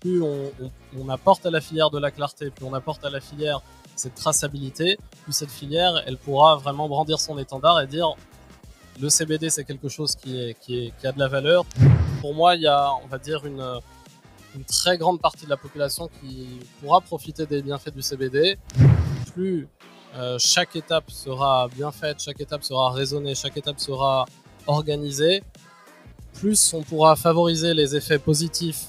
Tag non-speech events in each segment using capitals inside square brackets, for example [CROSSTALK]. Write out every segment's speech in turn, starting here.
Plus on, apporte à la filière de la clarté, plus on apporte à la filière cette traçabilité, plus cette filière, elle pourra vraiment brandir son étendard et dire le CBD c'est quelque chose qui, a de la valeur. Pour moi, il y a, on va dire, une, une très grande partie de la population qui pourra profiter des bienfaits du CBD. Plus euh, chaque étape sera bien faite, chaque étape sera raisonnée, chaque étape sera organisée, plus on pourra favoriser les effets positifs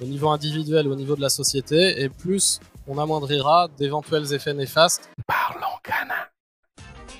au niveau individuel, au niveau de la société, et plus on amoindrira d'éventuels effets néfastes.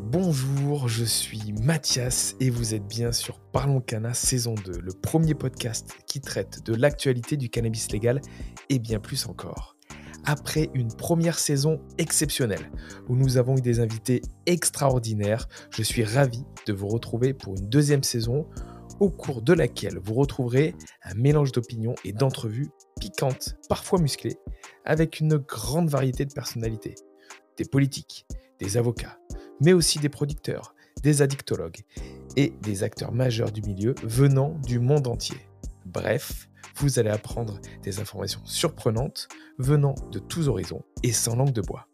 Bonjour, je suis Mathias et vous êtes bien sur Parlons Cana saison 2, le premier podcast qui traite de l'actualité du cannabis légal et bien plus encore. Après une première saison exceptionnelle où nous avons eu des invités extraordinaires, je suis ravi de vous retrouver pour une deuxième saison au cours de laquelle vous retrouverez un mélange d'opinions et d'entrevues piquantes, parfois musclées, avec une grande variété de personnalités. Des politiques, des avocats, mais aussi des producteurs, des addictologues et des acteurs majeurs du milieu venant du monde entier. Bref, vous allez apprendre des informations surprenantes venant de tous horizons et sans langue de bois.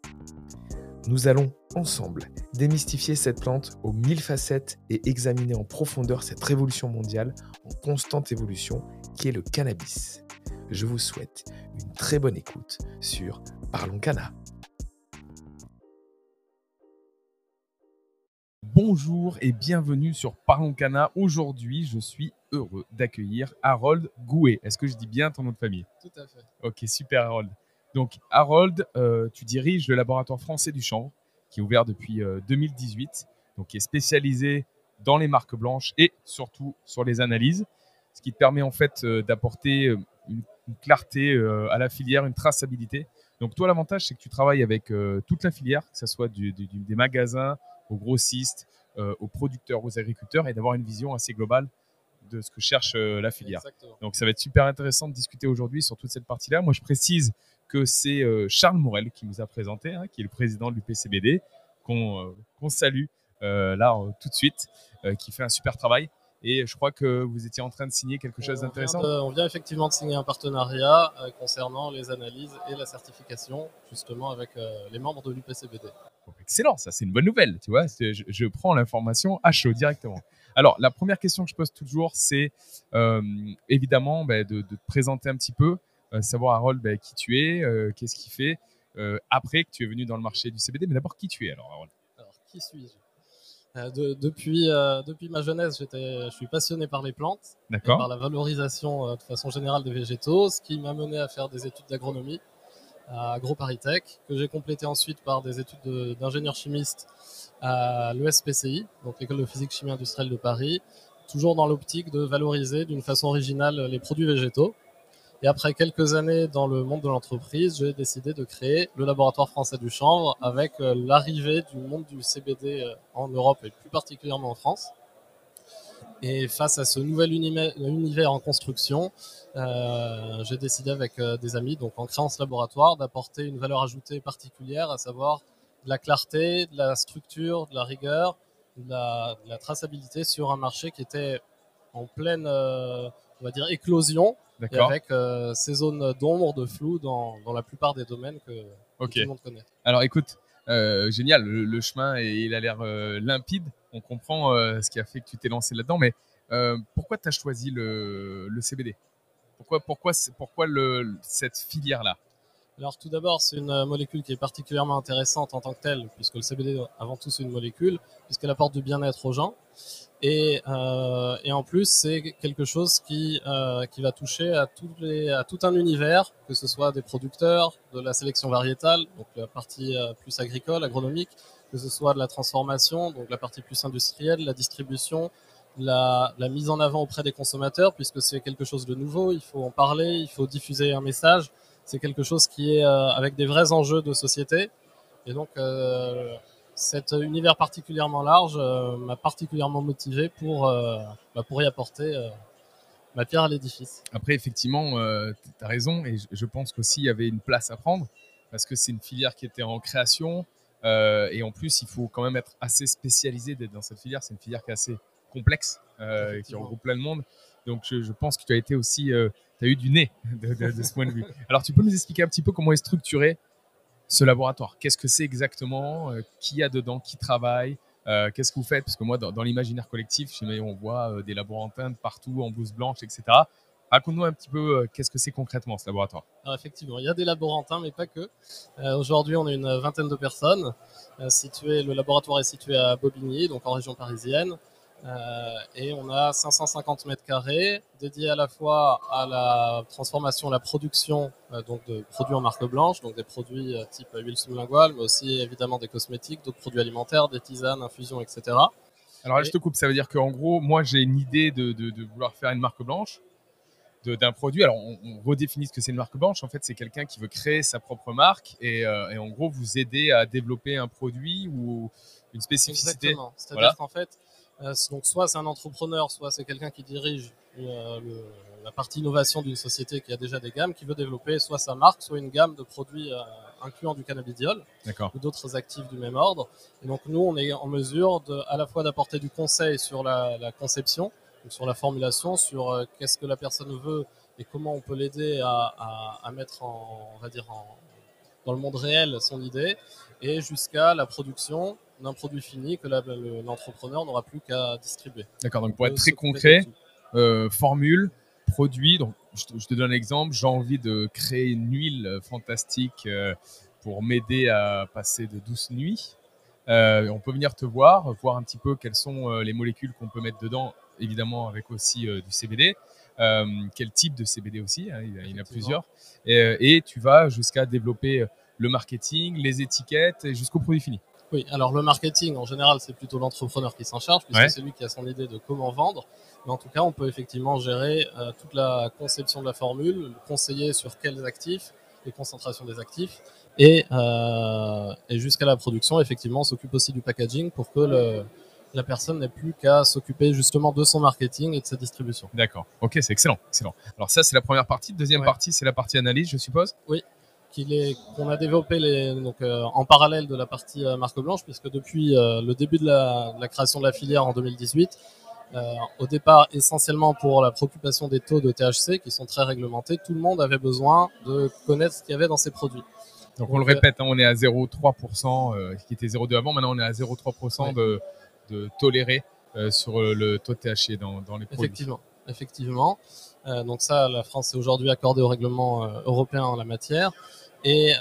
Nous allons ensemble démystifier cette plante aux mille facettes et examiner en profondeur cette révolution mondiale en constante évolution qui est le cannabis. Je vous souhaite une très bonne écoute sur Parlons Cana. Bonjour et bienvenue sur Parlons Cana. Aujourd'hui, je suis heureux d'accueillir Harold Gouet. Est-ce que je dis bien ton nom de famille? Tout à fait. Ok, super Harold. Donc Harold, euh, tu diriges le laboratoire français du chanvre qui est ouvert depuis euh, 2018, donc qui est spécialisé dans les marques blanches et surtout sur les analyses, ce qui te permet en fait euh, d'apporter euh, une, une clarté euh, à la filière, une traçabilité. Donc toi, l'avantage, c'est que tu travailles avec euh, toute la filière, que ce soit du- du- du- des magasins aux grossistes, euh, aux producteurs, aux agriculteurs, et d'avoir une vision assez globale de ce que cherche euh, la filière. Exactement. Donc ça va être super intéressant de discuter aujourd'hui sur toute cette partie-là. Moi, je précise que c'est euh, Charles Morel qui nous a présenté, hein, qui est le président de l'UPCBD, qu'on euh, salue euh, là euh, tout de suite, qui fait un super travail. Et je crois que vous étiez en train de signer quelque chose d'intéressant. On vient effectivement de signer un partenariat concernant les analyses et la certification, justement avec les membres de l'UPCBD. Excellent, ça c'est une bonne nouvelle, tu vois. Je, je prends l'information à chaud directement. Alors, la première question que je pose toujours, c'est euh, évidemment bah, de, de te présenter un petit peu, euh, savoir Harold bah, qui tu es, euh, qu'est-ce qu'il fait, après que tu es venu dans le marché du CBD, mais d'abord qui tu es alors Harold? Alors, qui suis-je? De- depuis, depuis ma jeunesse, j'étais, je suis passionné par les plantes, et par la valorisation de façon générale des végétaux, ce qui m'a mené à faire des études d'agronomie à AgroParisTech, que j'ai complété ensuite par des études de- d'ingénieur chimiste à l'ESPCI, donc l'école de physique chimie industrielle de Paris, toujours dans l'optique de valoriser d'une façon originale les produits végétaux. Et après quelques années dans le monde de l'entreprise, j'ai décidé de créer le laboratoire français du chanvre avec euh, l'arrivée du monde du CBD euh, en Europe et plus particulièrement en France. Et face à ce nouvel univers, en construction, euh, j'ai décidé avec euh, des amis, donc en créant ce laboratoire, d'apporter une valeur ajoutée particulière, à savoir de la clarté, de la structure, de la rigueur, de la, de la traçabilité sur un marché qui était en pleine, euh, on va dire, éclosion, et avec euh, ces zones d'ombre, de flou dans, dans la plupart des domaines que, tout le monde connaît. Alors écoute, génial, le, le chemin il a l'air limpide. On comprend euh, ce qui a fait que tu t'es lancé là-dedans, mais euh, pourquoi tu as choisi le, CBD Pourquoi, pourquoi, pourquoi cette filière-là? Alors tout d'abord, c'est une euh, molécule qui est particulièrement intéressante en tant que telle, puisque le CBD, avant tout, c'est une molécule, puisqu'elle apporte du bien-être aux gens. Et, en plus, c'est quelque chose qui, qui va toucher à, tout un univers, que ce soit des producteurs, de la sélection variétale, donc la partie plus agricole, agronomique, que ce soit de la transformation, donc la partie plus industrielle, la distribution, la, mise en avant auprès des consommateurs, puisque c'est quelque chose de nouveau, il faut en parler, il faut diffuser un message. c'est quelque chose qui est euh, avec des vrais enjeux de société. Et donc, euh, cet univers particulièrement large euh, m'a particulièrement motivé pour, bah, pour y apporter ma pierre à l'édifice. Après, effectivement, tu as raison. Et je pense qu'aussi, il y avait une place à prendre parce que c'est une filière qui était en création. Euh, et en plus, il faut quand même être assez spécialisé d'être dans cette filière. C'est une filière qui est assez complexe, euh, qui regroupe plein de monde. Donc, je, je pense que tu as été aussi, tu as eu du nez [LAUGHS] de, de- de ce point de vue. Alors, tu peux nous expliquer un petit peu comment est structuré ce laboratoire? Qu'est-ce que c'est exactement? Euh, Qui y a dedans? Qui travaille? Euh, Qu'est-ce que vous faites? Parce que moi, dans, dans l'imaginaire collectif, on voit euh, des laborantins de partout en blouse blanche, etc. Raconte-nous un petit peu euh, qu'est-ce que c'est concrètement ce laboratoire? Alors effectivement, il y a des laborantins, mais pas que. Euh, Aujourd'hui, on est une vingtaine de personnes. Euh, situé, le laboratoire est situé à Bobigny, donc en région parisienne. Euh, et on a 550 mètres carrés dédiés à la fois à la transformation, la production euh, donc de produits en marque blanche, donc des produits euh, type huile sublinguale, mais aussi évidemment des cosmétiques, d'autres produits alimentaires, des tisanes, infusions, etc. Alors là, Et- je te coupe, ça veut dire qu'en gros, moi, j'ai une idée de, de- de vouloir faire une marque blanche d'un produit. Alors, on, on redéfinit ce que c'est une marque blanche. En fait, c'est quelqu'un qui veut créer sa propre marque et, euh, et en gros, vous aider à développer un produit ou une spécificité. Exactement. C'est-à-dire Voilà. qu'en fait, euh, donc soit c'est un entrepreneur, soit c'est quelqu'un qui dirige euh, le- la partie innovation d'une société qui a déjà des gammes, qui veut développer soit sa marque, soit une gamme de produits euh, incluant du cannabidiol D'accord. ou d'autres actifs du même ordre. Et donc nous, on est en mesure de, à la fois d'apporter du conseil sur la, la conception, sur la formulation, sur euh, qu'est-ce que la personne veut et comment on peut l'aider à, à- à mettre en, on va dire en- dans le monde réel son idée, et jusqu'à la production d'un produit fini que l'entrepreneur n'aura plus qu'à distribuer. D'accord. Donc, pour être Euh, très concret, euh, formule, produit. Donc, je te, je te donne un exemple. J'ai envie de créer une huile fantastique euh, pour m'aider à passer de douces nuits. Euh, on peut venir te voir, voir un petit peu quelles sont les molécules qu'on peut mettre dedans, évidemment avec aussi euh, du CBD. Euh, quel type de CBD aussi, hein, il, y en a plusieurs. Et, euh, et tu vas jusqu'à développer le marketing, les étiquettes et jusqu'au produit fini. Oui, alors le marketing, en général, c'est plutôt l'entrepreneur qui s'en charge, puisque Ouais. c'est lui qui a son idée de comment vendre. Mais en tout cas, on peut effectivement gérer euh, toute la conception de la formule, conseiller sur quels actifs, les concentrations des actifs, et, euh, et jusqu'à la production, effectivement, on s'occupe aussi du packaging pour que le- la personne n'ait plus qu'à s'occuper justement de son marketing et de sa distribution. D'accord. Ok, c'est excellent, excellent. Alors ça, c'est la première partie. Deuxième Ouais. partie, c'est la partie analyse, je suppose. qu'il est qu'on a développé les, donc, euh, en parallèle de la partie euh, marque blanche, puisque depuis euh, le début de la, de la création de la filière en 2018, euh, au départ essentiellement pour la préoccupation des taux de THC qui sont très réglementés, tout le monde avait besoin de connaître ce qu'il y avait dans ces produits. Donc on le répète, hein, on est à 0,3%, euh, qui était 0,2 avant, maintenant on est à 0,3% de, de toléré euh, sur euh, le taux THC dans, les produits. Effectivement, effectivement. Euh, donc ça, la France est aujourd'hui accordée au règlement européen en la matière. Et,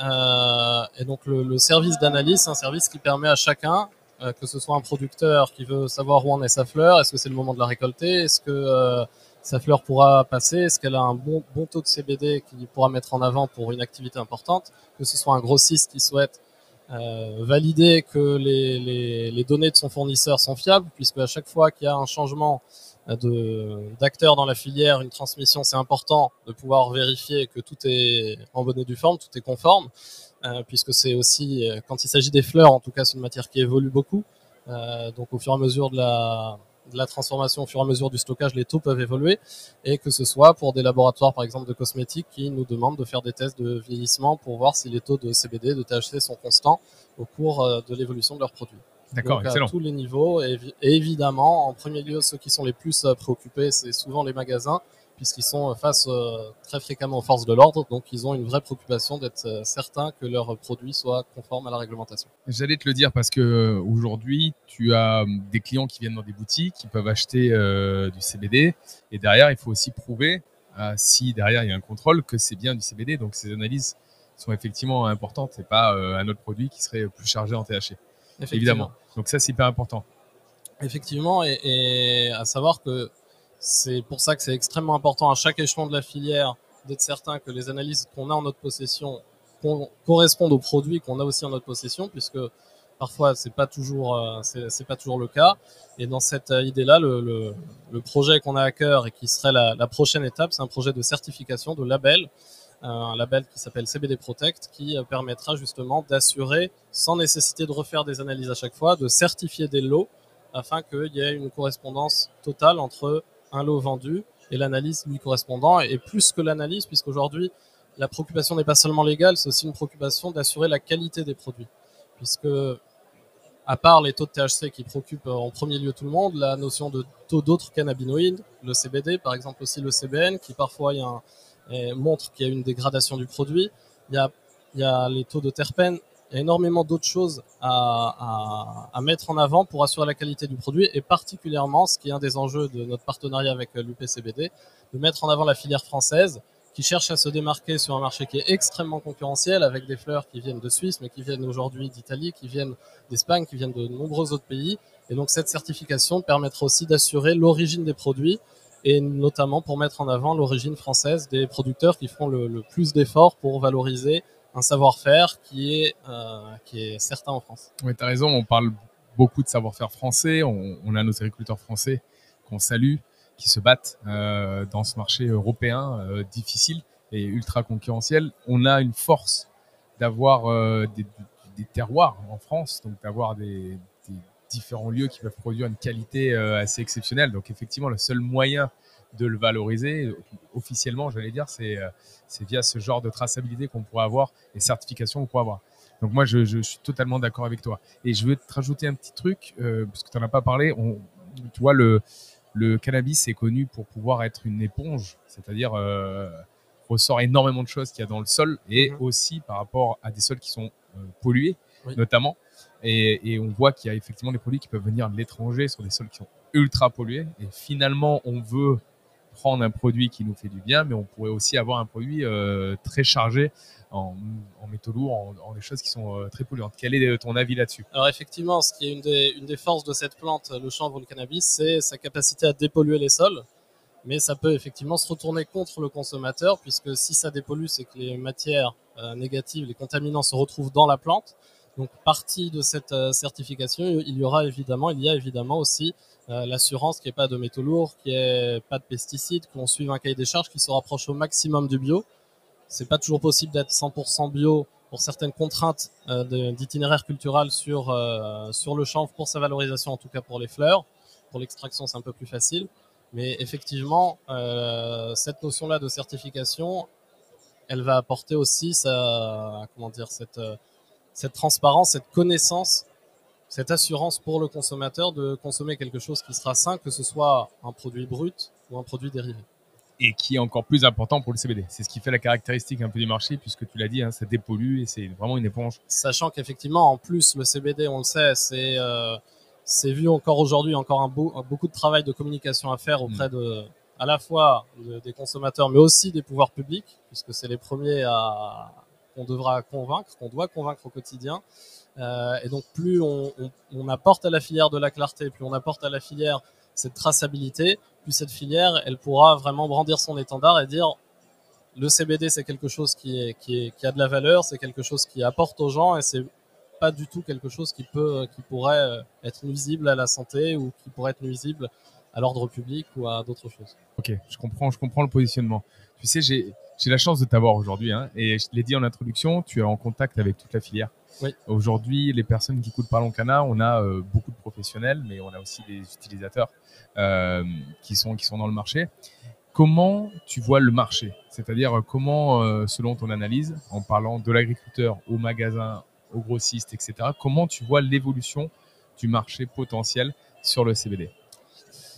donc le, service d'analyse, c'est un service qui permet à chacun, que ce soit un producteur qui veut savoir où en est sa fleur, est-ce que c'est le moment de la récolter, est-ce que sa fleur pourra passer, est-ce qu'elle a un bon, bon taux de CBD qu'il pourra mettre en avant pour une activité importante, que ce soit un grossiste qui souhaite euh, valider que les, les, les données de son fournisseur sont fiables, puisque à chaque fois qu'il y a un changement d'acteurs dans la filière, une transmission, c'est important de pouvoir vérifier que tout est en bonne et due forme, tout est conforme, euh, puisque c'est aussi, euh, quand il s'agit des fleurs, en tout cas, c'est une matière qui évolue beaucoup. Euh, donc, au fur et à mesure de la, de la transformation, au fur et à mesure du stockage, les taux peuvent évoluer, et que ce soit pour des laboratoires, par exemple, de cosmétiques, qui nous demandent de faire des tests de vieillissement pour voir si les taux de CBD, de THC sont constants au cours euh, de l'évolution de leurs produits. D'accord, Donc, à excellent. tous les niveaux. Et, et évidemment, en premier lieu, ceux qui sont les plus euh, préoccupés, c'est souvent les magasins, puisqu'ils sont euh, face euh, très fréquemment aux forces de l'ordre. Donc, ils ont une vraie préoccupation d'être euh, certains que leurs produits soient conformes à la réglementation. J'allais te le dire parce que aujourd'hui, tu as hum, des clients qui viennent dans des boutiques, qui peuvent acheter euh, du CBD, et derrière, il faut aussi prouver, euh, si derrière il y a un contrôle, que c'est bien du CBD. Donc ces analyses sont effectivement importantes, et pas euh, un autre produit qui serait plus chargé en THC. Évidemment. Donc ça, c'est hyper important. Effectivement, et, et à savoir que c'est pour ça que c'est extrêmement important à chaque échelon de la filière d'être certain que les analyses qu'on a en notre possession correspondent aux produits qu'on a aussi en notre possession, puisque parfois c'est pas toujours euh, c'est pas toujours le cas. Et dans cette euh, idée-là, le, projet qu'on a à cœur et qui serait la, prochaine étape, c'est un projet de certification, de label, un label qui s'appelle CBD Protect, qui euh, permettra justement d'assurer, sans nécessité de refaire des analyses à chaque fois, de certifier des lots afin qu'il y ait une correspondance totale entre un lot vendu et l'analyse lui correspondant. Et plus que l'analyse, puisqu'aujourd'hui, la préoccupation n'est pas seulement légale, c'est aussi une préoccupation d'assurer la qualité des produits. Puisque, à part les taux de THC qui préoccupent en premier lieu tout le monde, la notion de taux d'autres cannabinoïdes, le CBD, par exemple aussi le CBN, qui parfois un, montre qu'il y a une dégradation du produit. Il y a, il y a les taux de terpènes. Énormément d'autres choses à, mettre en avant pour assurer la qualité du produit et particulièrement, ce qui est un des enjeux de notre partenariat avec l'UPCBD, de mettre en avant la filière française qui cherche à se démarquer sur un marché qui est extrêmement concurrentiel avec des fleurs qui viennent de Suisse mais qui viennent aujourd'hui d'Italie, qui viennent d'Espagne, qui viennent de nombreux autres pays. Et donc cette certification permettra aussi d'assurer l'origine des produits et notamment pour mettre en avant l'origine française des producteurs qui font le plus d'efforts pour valoriser un savoir-faire qui est euh, qui est certain en France. Oui, tu as raison, on parle beaucoup de savoir-faire français, on, a nos agriculteurs français qu'on salue, qui se battent euh, dans ce marché européen euh, difficile et ultra concurrentiel. On a une force d'avoir euh, des, des, terroirs en France, donc d'avoir des, des différents lieux qui peuvent produire une qualité euh, assez exceptionnelle. Donc effectivement, le seul moyen de le valoriser officiellement, j'allais dire, c'est euh, via ce genre de traçabilité qu'on pourrait avoir et certification qu'on pourrait avoir. Donc moi, je, je suis totalement d'accord avec toi. Et je veux te rajouter un petit truc, euh, parce que tu n'en as pas parlé. On, tu vois, le, le cannabis est connu pour pouvoir être une éponge, c'est-à-dire euh, ressort énormément de choses qu'il y a dans le sol et mmh. aussi par rapport à des sols qui sont euh, pollués, oui. notamment. Et, et, on voit qu'il y a effectivement des produits qui peuvent venir de l'étranger sur des sols qui sont ultra pollués. Et finalement, on veut prendre un produit qui nous fait du bien, mais on pourrait aussi avoir un produit euh, très chargé en, métaux lourds, en, des choses qui sont euh, très polluantes. Quel est ton avis là-dessus? Alors effectivement, ce qui est une des, une des forces de cette plante, le chanvre le cannabis, c'est sa capacité à dépolluer les sols. Mais ça peut effectivement se retourner contre le consommateur, puisque si ça dépollue, c'est que les matières euh, négatives, les contaminants se retrouvent dans la plante. Donc, partie de cette euh, certification, il y aura évidemment, il y a évidemment aussi euh, l'assurance n'y ait pas de métaux lourds, n'y ait pas de pesticides, qu'on suive un cahier des charges qui se rapproche au maximum du bio. C'est pas toujours possible d'être 100% bio pour certaines contraintes euh, d'itinéraire culturel sur sur le chanvre pour sa valorisation, en tout cas pour les fleurs. Pour l'extraction, c'est un peu plus facile. Mais effectivement, cette notion-là de certification, elle va apporter aussi sa, comment dire, cette, cette transparence, cette connaissance, cette assurance pour le consommateur de consommer quelque chose qui sera sain, que ce soit un produit brut ou un produit dérivé. Et qui est encore plus important pour le CBD. C'est ce qui fait la caractéristique un peu du marché, puisque tu l'as dit, hein, ça dépollue et c'est vraiment une éponge. Sachant qu'effectivement, en plus, le CBD, on le sait, c'est euh, c'est vu encore aujourd'hui, encore un, beau, un, beaucoup de travail de communication à faire auprès mmh. de, à la fois de, des consommateurs, mais aussi des pouvoirs publics, puisque c'est les premiers à qu'on devra convaincre, qu'on doit convaincre au quotidien. Euh, et donc, plus on, apporte à la filière de la clarté, plus on apporte à la filière cette traçabilité, plus cette filière, elle pourra vraiment brandir son étendard et dire le CBD, c'est quelque chose qui, qui, a de la valeur, c'est quelque chose qui apporte aux gens et c'est pas du tout quelque chose qui peut, qui pourrait être nuisible à la santé ou qui pourrait être nuisible à l'ordre public ou à d'autres choses. Ok, je comprends, je comprends le positionnement. Tu sais, j'ai la chance de t'avoir aujourd'hui, hein, et je l'ai dit en introduction, tu es en contact avec toute la filière. Oui. Aujourd'hui, les personnes qui écoutent Parlons Cana, on a euh, beaucoup de professionnels, mais on a aussi des utilisateurs euh, qui sont qui sont dans le marché. Comment tu vois le marché? C'est-à-dire comment, euh, selon ton analyse, en parlant de l'agriculteur au magasin, au grossiste, etc. Comment tu vois l'évolution du marché potentiel sur le CBD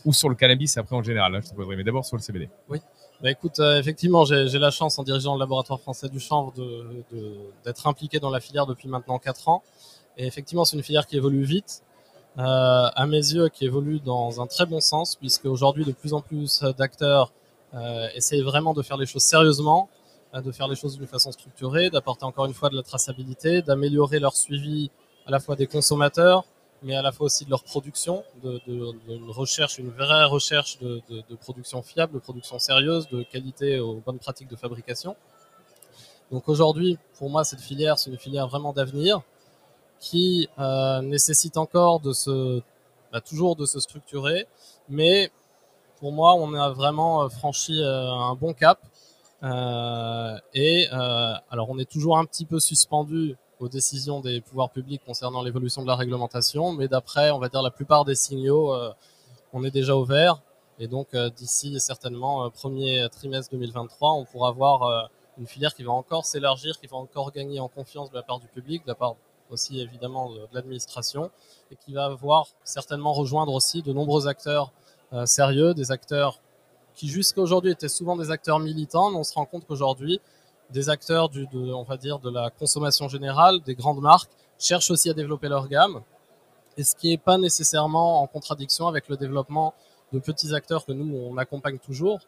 ou sur le cannabis après en général, hein, je te poserai, mais d'abord sur le CBD. Oui. Bah écoute, euh, effectivement, j'ai la chance en dirigeant le laboratoire français du chanvre d'être impliqué dans la filière depuis maintenant 4 ans. Et effectivement, c'est une filière qui évolue vite, euh, à mes yeux, qui évolue dans un très bon sens, puisque aujourd'hui, de plus en plus d'acteurs euh, essayent vraiment de faire les choses sérieusement, euh, de faire les choses d'une façon structurée, d'apporter encore une fois de la traçabilité, d'améliorer leur suivi à la fois des consommateurs, mais à la fois aussi de leur production, de, recherche, une vraie recherche de, production fiable, de production sérieuse, de qualité aux bonnes pratiques de fabrication. Donc aujourd'hui, pour moi, cette filière, c'est une filière vraiment d'avenir qui euh, nécessite encore de se, bah, toujours de se structurer, mais pour moi, on a vraiment franchi euh, un bon cap Euh, et euh, alors, on est toujours un petit peu suspendu aux décisions des pouvoirs publics concernant l'évolution de la réglementation, mais d'après, on va dire, la plupart des signaux, euh, on est déjà au vert. Et donc, euh, d'ici certainement euh, premier trimestre 2023, on pourra avoir euh, une filière qui va encore s'élargir, qui va encore gagner en confiance de la part du public, de la part aussi évidemment de, l'administration, et qui va voir certainement rejoindre aussi de nombreux acteurs sérieux, des acteurs qui jusqu'à aujourd'hui étaient souvent des acteurs militants, mais on se rend compte qu'aujourd'hui, des acteurs du, de, on va dire, de la consommation générale, des grandes marques, cherchent aussi à développer leur gamme, et ce qui n'est pas nécessairement en contradiction avec le développement de petits acteurs que nous, on accompagne toujours,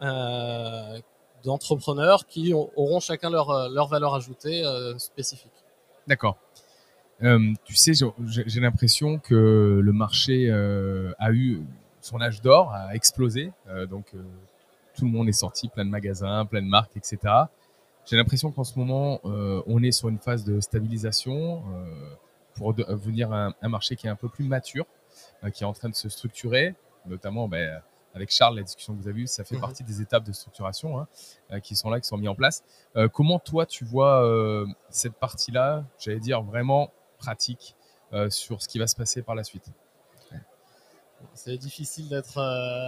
euh, d'entrepreneurs qui ont- auront chacun leur, euh, leur valeur ajoutée euh, spécifique. D'accord. Tu sais, j'ai- l'impression que le marché a eu son âge d'or, a explosé. Donc, tout le monde est sorti, plein de magasins, plein de marques, etc. J'ai l'impression qu'en ce moment, euh, on est sur une phase de stabilisation euh, pour de- venir un, un marché qui est un peu plus mature, euh, qui est en train de se structurer, notamment ben, avec Charles, la discussion que vous avez eue, ça fait Mhm. partie des étapes de structuration hein, qui sont là, qui sont mis en place. Euh, comment toi, tu vois euh, cette partie-là, j'allais dire vraiment pratique, euh, sur ce qui va se passer par la suite? C'est difficile d'être,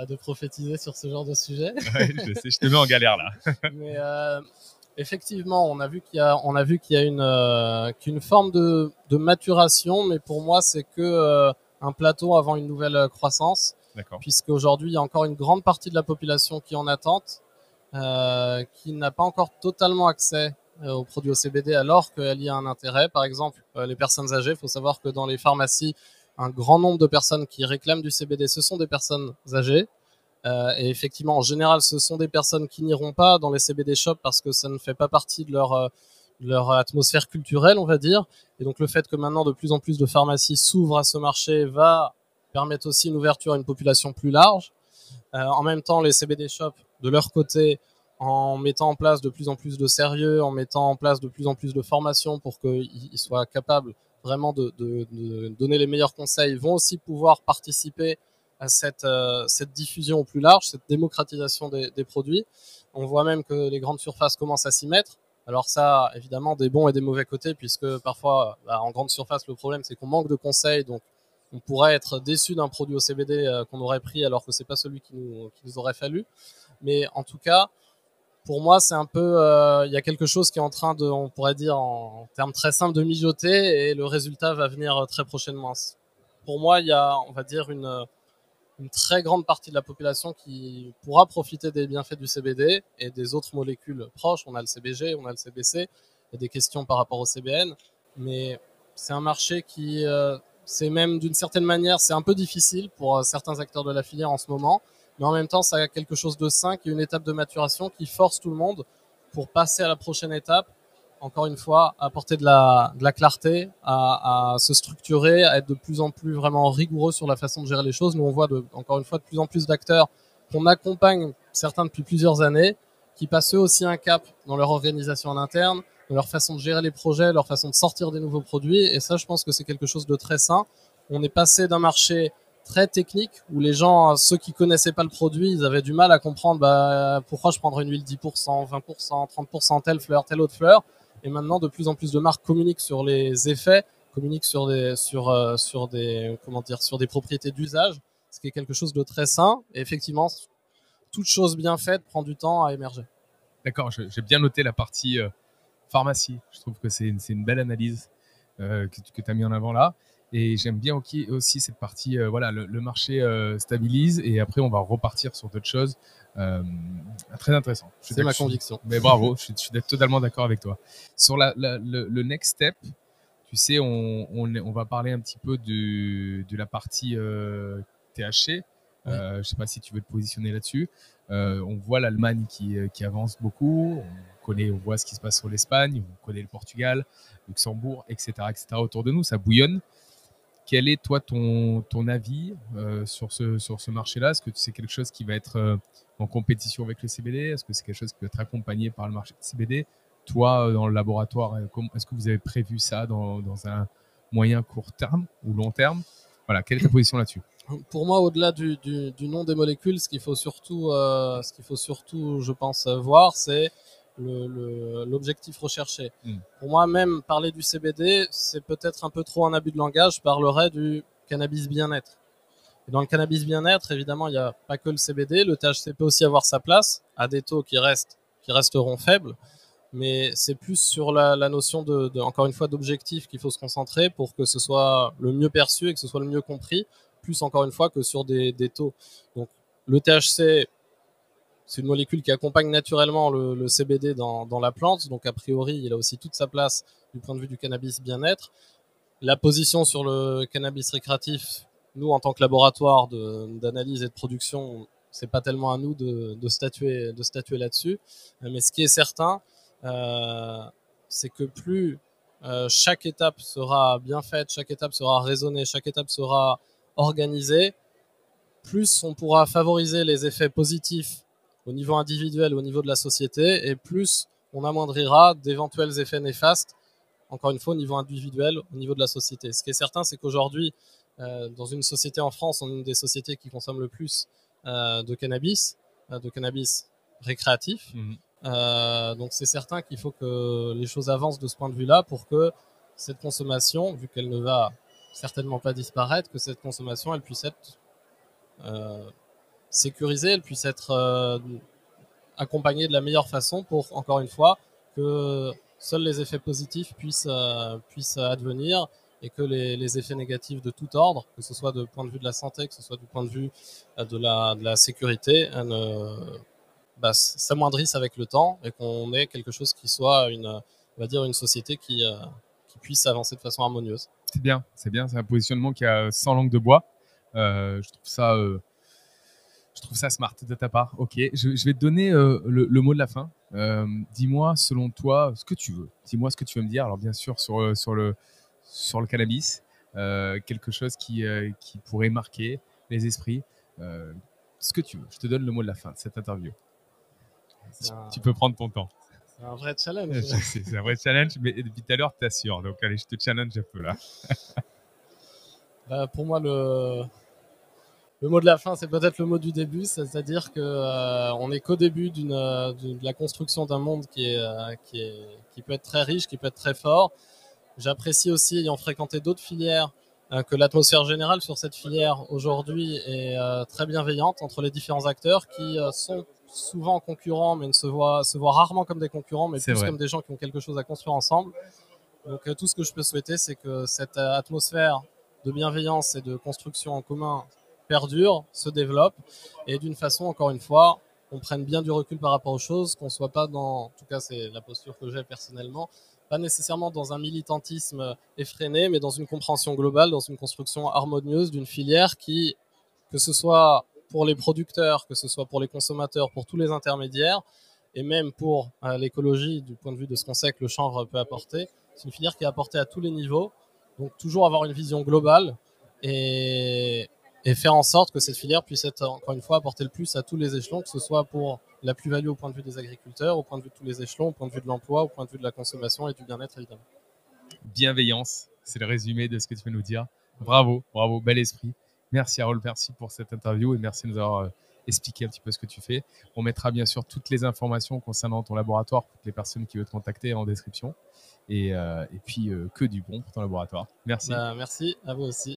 de prophétiser sur ce genre de sujet. Ouais, je sais, je te mets en galère là. [LAUGHS] Mais effectivement, on a vu qu'il y a, on a vu qu'il y a une, euh, qu'une forme de, de maturation, mais pour moi, c'est que euh, un plateau avant une nouvelle euh, croissance, D'accord. puisqu'aujourd'hui, il y a encore une grande partie de la population qui est en attente, euh, qui n'a pas encore totalement accès aux produits au CBD, alors qu'il y a un intérêt. Par exemple, les personnes âgées, il faut savoir que dans les pharmacies, un grand nombre de personnes qui réclament du CBD, ce sont des personnes âgées. Euh, et effectivement, en général, ce sont des personnes qui n'iront pas dans les CBD shops parce que ça ne fait pas partie de leur, euh, leur atmosphère culturelle, on va dire. Et donc, le fait que maintenant de plus en plus de pharmacies s'ouvrent à ce marché va permettre aussi une ouverture à une population plus large. Euh, en même temps, les CBD shops, de leur côté, en mettant en place de plus en plus de sérieux, en mettant en place de plus en plus de formations pour qu'ils ils soient capables vraiment de donner les meilleurs conseils, vont aussi pouvoir participer à cette, euh, cette diffusion au plus large, cette démocratisation des, produits. On voit même que les grandes surfaces commencent à s'y mettre. Alors ça, évidemment, des bons et des mauvais côtés, puisque parfois, bah, en grande surface, le problème, c'est qu'on manque de conseils, donc on pourrait être déçu d'un produit au CBD euh, qu'on aurait pris alors que c'est pas celui qui nous, aurait fallu. Mais en tout cas, pour moi, c'est un peu, euh, il y a quelque chose qui est en train de, on pourrait dire en termes très simples, de mijoter et le résultat va venir très prochainement. Pour moi, il y a, on va dire, une, une très grande partie de la population qui pourra profiter des bienfaits du CBD et des autres molécules proches. On a le CBG, on a le CBC. Il y a des questions par rapport au CBN, mais c'est un marché qui, euh, c'est même d'une certaine manière, c'est un peu difficile pour euh, certains acteurs de la filière en ce moment mais en même temps, ça a quelque chose de sain, qui est une étape de maturation qui force tout le monde pour passer à la prochaine étape. Encore une fois, apporter de la, clarté, à, se structurer, à être de plus en plus vraiment rigoureux sur la façon de gérer les choses. Nous, on voit encore une fois de plus en plus d'acteurs qu'on accompagne, certains depuis plusieurs années, qui passent eux aussi un cap dans leur organisation en interne, dans leur façon de gérer les projets, leur façon de sortir des nouveaux produits. Et ça, je pense que c'est quelque chose de très sain. On est passé d'un marché très technique où les gens, ceux qui connaissaient pas le produit, ils avaient du mal à comprendre bah, pourquoi je prendrais une huile 10%, 20%, 30%, telle fleur, telle autre fleur. Et maintenant, de plus en plus de marques communiquent sur les effets, communiquent sur des, sur, euh, sur des, comment dire, sur des propriétés d'usage, ce qui est quelque chose de très sain. Et effectivement, toute chose bien faite prend du temps à émerger. D'accord, j'ai bien noté la partie euh, pharmacie. Je trouve que c'est une, une, belle analyse euh, que, que tu as mis en avant là. Et j'aime bien aussi cette partie, euh, voilà, le, le marché euh, stabilise et après on va repartir sur d'autres choses. Euh, très intéressant. C'est ma conviction. Mais bravo, je suis, je suis totalement d'accord avec toi. Sur la, la, le, le, next step, tu sais, on, on, on, va parler un petit peu de, de la partie THC. Oui. Je sais pas si tu veux te positionner là-dessus. On voit l'Allemagne qui, qui avance beaucoup. On connaît, on voit ce qui se passe sur l'Espagne. On connaît le Portugal, Luxembourg, etc., etc. Autour de nous, ça bouillonne quel est toi ton, ton avis euh, sur ce, sur ce marché-là? Est-ce que c'est quelque chose qui va être euh, en compétition avec le CBD Est-ce que c'est quelque chose qui va être accompagné par le marché CBD Toi, euh, dans le laboratoire, est-ce que vous avez prévu ça dans, dans, un moyen court terme ou long terme? Voilà, quelle est ta position là-dessus? Pour moi, au-delà du, du, nom des molécules, ce qu'il faut ce qu'il faut surtout, je pense, voir, c'est l'objectif recherché. Mm. Pour moi, même parler du CBD, c'est peut-être un peu trop un abus de langage. Je parlerais du cannabis bien-être. Et dans le cannabis bien-être, évidemment, il n'y a pas que le CBD. Le THC peut aussi avoir sa place à des taux qui restent, qui resteront faibles. Mais c'est plus sur la, la notion de, de, encore une fois, d'objectif qu'il faut se concentrer pour que ce soit le mieux perçu et que ce soit le mieux compris, plus encore une fois que sur des, des taux. Donc, le THC, c'est une molécule qui accompagne naturellement le, CBD dans, la plante. Donc, a priori, il a aussi toute sa place du point de vue du cannabis bien-être. La position sur le cannabis récréatif nous, en tant que laboratoire d'analyse et de production, c'est pas tellement à nous de, de statuer, de statuer là-dessus. Mais ce qui est certain, euh, c'est que plus euh, chaque étape sera bien faite, chaque étape sera raisonnée, chaque étape sera organisée, plus on pourra favoriser les effets positifs au niveau individuel, au niveau de la société, et plus on amoindrira d'éventuels effets néfastes, encore une fois, au niveau individuel, au niveau de la société. Ce qui est certain, c'est qu'aujourd'hui, euh, dans une société en France, on est une des sociétés qui consomme le plus euh, de cannabis, euh, de cannabis récréatif. Mmh. donc c'est certain qu'il faut que les choses avancent de ce point de vue-là pour que cette consommation, vu qu'elle ne va certainement pas disparaître, que cette consommation, elle puisse être sécurisée, elle puisse être accompagnée de la meilleure façon pour, encore une fois, que seuls les effets positifs puissent, puissent advenir et que les, les, effets négatifs de tout ordre, que ce soit de point de vue de la santé, que ce soit du point de vue euh, de la, de la sécurité, euh, bah, s'amoindrissent avec le temps et qu'on ait quelque chose qui soit une, on va dire une société qui, euh, qui puisse avancer de façon harmonieuse. C'est bien, c'est bien, c'est un positionnement qui a sans langue de bois. Euh, je trouve ça, euh, je trouve ça smart de ta part. Ok, je, je vais te donner euh, le, le, mot de la fin. Dis-moi, selon toi, ce que tu veux. Dis-moi ce que tu veux me dire. Alors bien sûr sur sur le sur le cannabis, euh, quelque chose qui, euh, qui pourrait marquer les esprits. Euh, ce que tu veux. Je te donne le mot de la fin de cette interview. Un... Tu peux prendre ton temps. C'est un vrai challenge. [LAUGHS] c'est un vrai challenge, mais depuis tout à l'heure, tu assures. Donc, allez, je te challenge un peu là. bah, pour moi, le, le mot de la fin, c'est peut-être le mot du début, c'est-à-dire que euh, on n'est qu'au début d'une, de la construction d'un monde qui est, euh, qui est, qui peut être très riche, qui peut être très fort, J'apprécie aussi, ayant fréquenté d'autres filières, euh, que l'atmosphère générale sur cette filière aujourd'hui est euh, très bienveillante entre les différents acteurs qui euh, sont souvent concurrents, mais ne se voient, se voient rarement comme des concurrents, mais plus vrai. comme des gens qui ont quelque chose à construire ensemble. Donc tout ce que je peux souhaiter, c'est que cette atmosphère de bienveillance et de construction en commun perdure, se développe, et d'une façon, encore une fois, on prenne bien du recul par rapport aux choses, qu'on soit pas dans, en tout cas c'est la posture que j'ai personnellement, pas nécessairement dans un militantisme effréné, mais dans une compréhension globale, dans une construction harmonieuse d'une filière qui, que ce soit pour les producteurs, que ce soit pour les consommateurs, pour tous les intermédiaires, et même pour euh, l'écologie, du point de vue de ce qu'on sait que le chanvre peut apporter, c'est une filière qui est apportée à tous les niveaux. Donc toujours avoir une vision globale et, et faire en sorte que cette filière puisse être, encore une fois, apporter le plus à tous les échelons, que ce soit pour la plus-value au point de vue des agriculteurs, au point de vue de tous les échelons, au point de vue de l'emploi, au point de vue de la consommation et du bien-être évidemment. Bienveillance, c'est le résumé de ce que tu veux nous dire. Bravo, bravo, bel esprit. Merci Harold, merci pour cette interview et merci de nous avoir euh, expliqué un petit peu ce que tu fais. On mettra bien sûr toutes les informations concernant ton laboratoire pour les personnes qui veulent te contacter en description. Et, euh, et puis euh, que du bon pour ton laboratoire. Merci. Bah, merci à vous aussi.